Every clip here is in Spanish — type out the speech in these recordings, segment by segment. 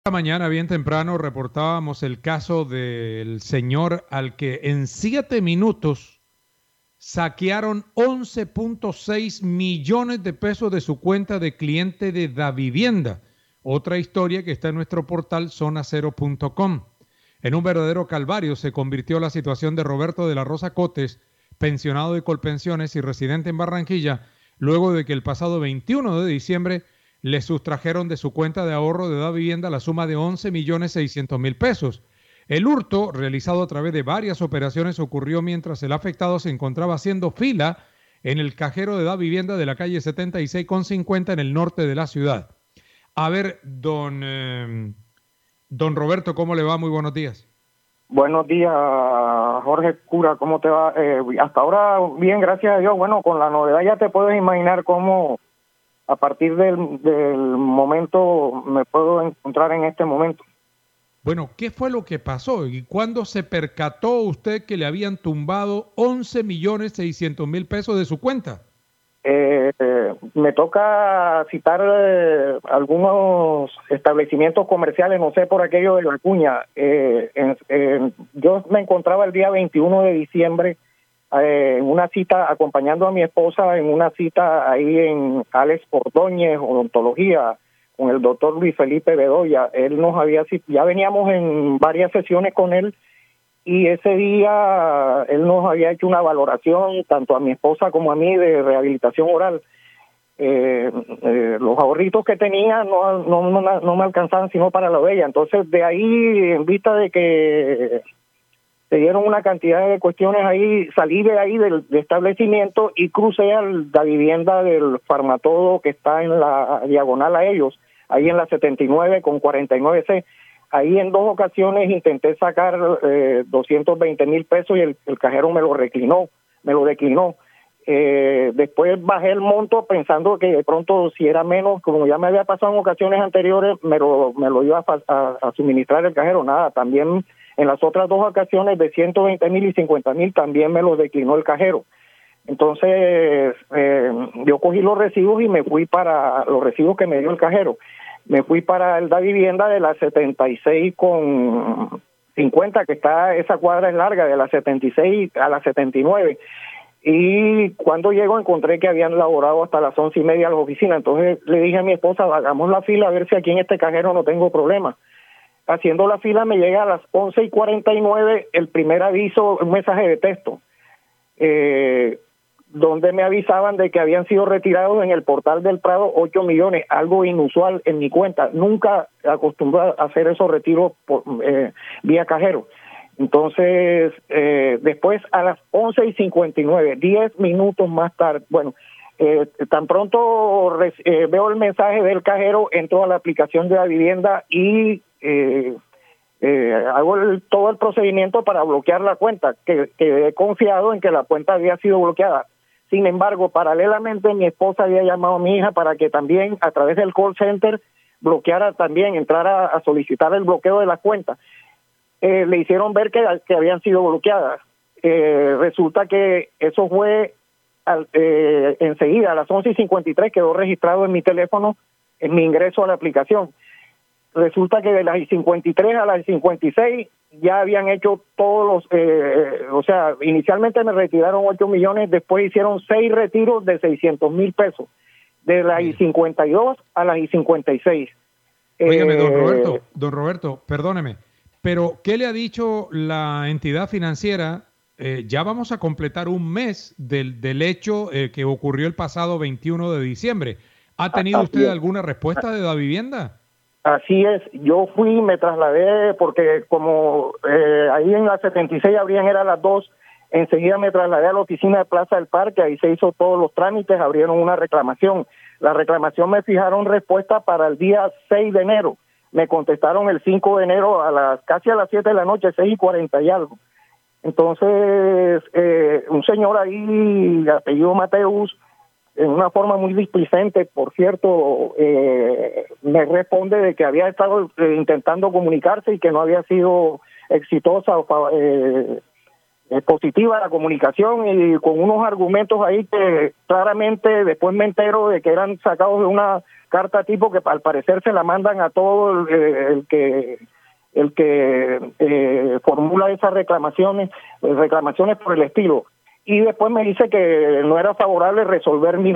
Esta mañana, bien temprano, reportábamos el caso del señor al que en siete minutos saquearon 11.6 millones de pesos de su cuenta de cliente de Da Vivienda. Otra historia que está en nuestro portal zonacero.com. En un verdadero calvario se convirtió la situación de Roberto de la Rosa Cotes, pensionado de Colpensiones y residente en Barranquilla, luego de que el pasado 21 de diciembre le sustrajeron de su cuenta de ahorro de da vivienda la suma de 11 millones 600 mil pesos. El hurto, realizado a través de varias operaciones, ocurrió mientras el afectado se encontraba haciendo fila en el cajero de da vivienda de la calle 76 con 50 en el norte de la ciudad. A ver, don, eh, don Roberto, ¿cómo le va? Muy buenos días. Buenos días, Jorge Cura, ¿cómo te va? Eh, hasta ahora, bien, gracias a Dios. Bueno, con la novedad ya te puedes imaginar cómo a partir del, momento me puedo encontrar en este momento. Bueno, ¿qué fue lo que pasó? ¿Y cuándo se percató usted que le habían tumbado 11 millones 600 mil pesos de su cuenta? Eh, me toca citar eh, algunos establecimientos comerciales, no sé por aquello de la cuña. Eh, yo me encontraba el día 21 de diciembre eh, en una cita acompañando a mi esposa en una cita ahí en Alex Ordóñez, odontología, con el doctor Luis Felipe Bedoya. Él nos había, ya veníamos en varias sesiones con él y ese día él nos había hecho una valoración, tanto a mi esposa como a mí, de rehabilitación oral. Eh, eh, los ahorritos que tenía no, no, no, no me alcanzaban sino para la bella. Entonces, de ahí, en vista de que se dieron una cantidad de cuestiones ahí, salí de ahí del, establecimiento y crucé a la vivienda del farmatodo que está en la diagonal a ellos, ahí en la 79 con 49C. Ahí en dos ocasiones intenté sacar eh, 220 mil pesos y el, cajero me lo reclinó, me lo declinó. Eh, después bajé el monto pensando que de pronto si era menos, como ya me había pasado en ocasiones anteriores, me lo, me lo iba a suministrar el cajero. Nada, también en las otras dos ocasiones de 120 mil y 50 mil también me los declinó el cajero. Entonces eh, yo cogí los recibos y me fui para los recibos que me dio el cajero. Me fui para el da vivienda de la 76 con 50, que está, esa cuadra es larga, de la 76 a la 79. Y cuando llego encontré que habían laborado hasta las once y media a la oficina. Entonces le dije a mi esposa, hagamos la fila a ver si aquí en este cajero no tengo problema haciendo la fila me llega a las 11 y 49 el primer aviso, un mensaje de texto, eh, donde me avisaban de que habían sido retirados en el portal del Prado 8 millones, algo inusual en mi cuenta. Nunca acostumbré a hacer esos retiros eh, vía cajero. Entonces, eh, después a las 11 y 59, 10 minutos más tarde, bueno, eh, tan pronto eh, veo el mensaje del cajero, entro a la aplicación de la vivienda y eh, eh, hago todo el procedimiento para bloquear la cuenta, que, he confiado en que la cuenta había sido bloqueada. Sin embargo, paralelamente mi esposa había llamado a mi hija para que también a través del call center bloqueara también, entrara a solicitar el bloqueo de la cuenta. Eh, le hicieron ver que, que habían sido bloqueadas. Eh, resulta que eso fue al, eh, enseguida, a las 11 y 53 quedó registrado en mi teléfono en mi ingreso a la aplicación resulta que de las 53 a las 56 ya habían hecho todos los, eh, o sea, inicialmente me retiraron 8 millones, después hicieron 6 retiros de 600 mil pesos, de las I 52 a las I 56. Óigame, don eh, Roberto, don Roberto, perdóneme, pero ¿qué le ha dicho la entidad financiera? Eh, ya vamos a completar un mes del, del hecho que ocurrió el pasado 21 de diciembre. ¿Ha tenido usted alguna respuesta de la vivienda? Así es, yo fui, me trasladé, porque como eh, ahí en la 76 abrían, era las 2, enseguida me trasladé a la oficina de Plaza del Parque, ahí se hizo todos los trámites, abrieron una reclamación. La reclamación me fijaron respuesta para el día 6 de enero. Me contestaron el 5 de enero a las casi a las 7 de la noche, 6 y 40 y algo. Entonces, eh, un señor ahí, apellido Mateus, en una forma muy displicente, por cierto, eh, me responde de que había estado eh, intentando comunicarse y que no había sido exitosa o eh, positiva la comunicación y con unos argumentos ahí que claramente después me entero de que eran sacados de una carta tipo que al parecer se la mandan a todo el, que el que formula esas reclamaciones, reclamaciones por el estilo y después me dice que no era favorable resolver mi,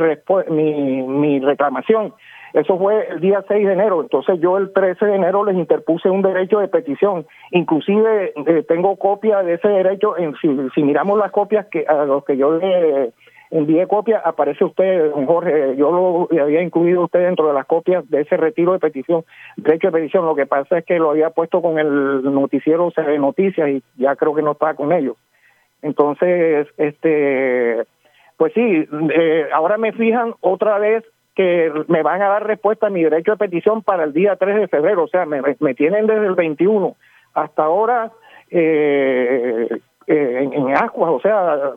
mi, mi reclamación. Eso fue el día 6 de enero. Entonces yo el 13 de enero les interpuse un derecho de petición. Inclusive eh, tengo copia de ese derecho. En, si, si, miramos las copias que a los que yo le envié copia, aparece usted, don Jorge. Yo lo había incluido usted dentro de las copias de ese retiro de petición, derecho de petición. Lo que pasa es que lo había puesto con el noticiero de Noticias y ya creo que no estaba con ellos. Entonces, este, pues sí, eh, ahora me fijan otra vez que me van a dar respuesta a mi derecho de petición para el día 3 de febrero, o sea, me, me tienen desde el 21 hasta ahora eh, eh, en, en aguas, o sea,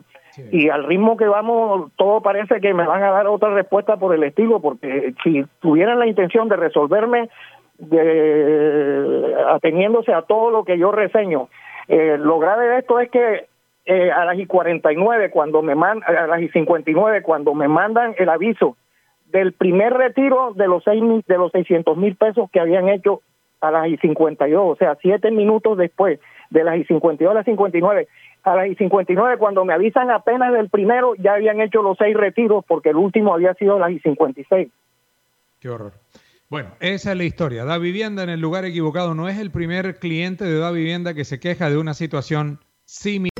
y al ritmo que vamos, todo parece que me van a dar otra respuesta por el estilo, porque si tuvieran la intención de resolverme de, ateniéndose a todo lo que yo reseño, lo grave de esto es que eh, a las y 49 cuando me mandan, a las y 59 cuando me mandan el aviso del primer retiro de los seis de los 600 mil pesos que habían hecho a las y 52, o sea, siete minutos después de las y 52 a las 59. A las y 59 cuando me avisan apenas del primero ya habían hecho los seis retiros porque el último había sido a las y 56. Qué horror. Bueno, esa es la historia. Da Vivienda en el lugar equivocado no es el primer cliente de Da Vivienda que se queja de una situación similar.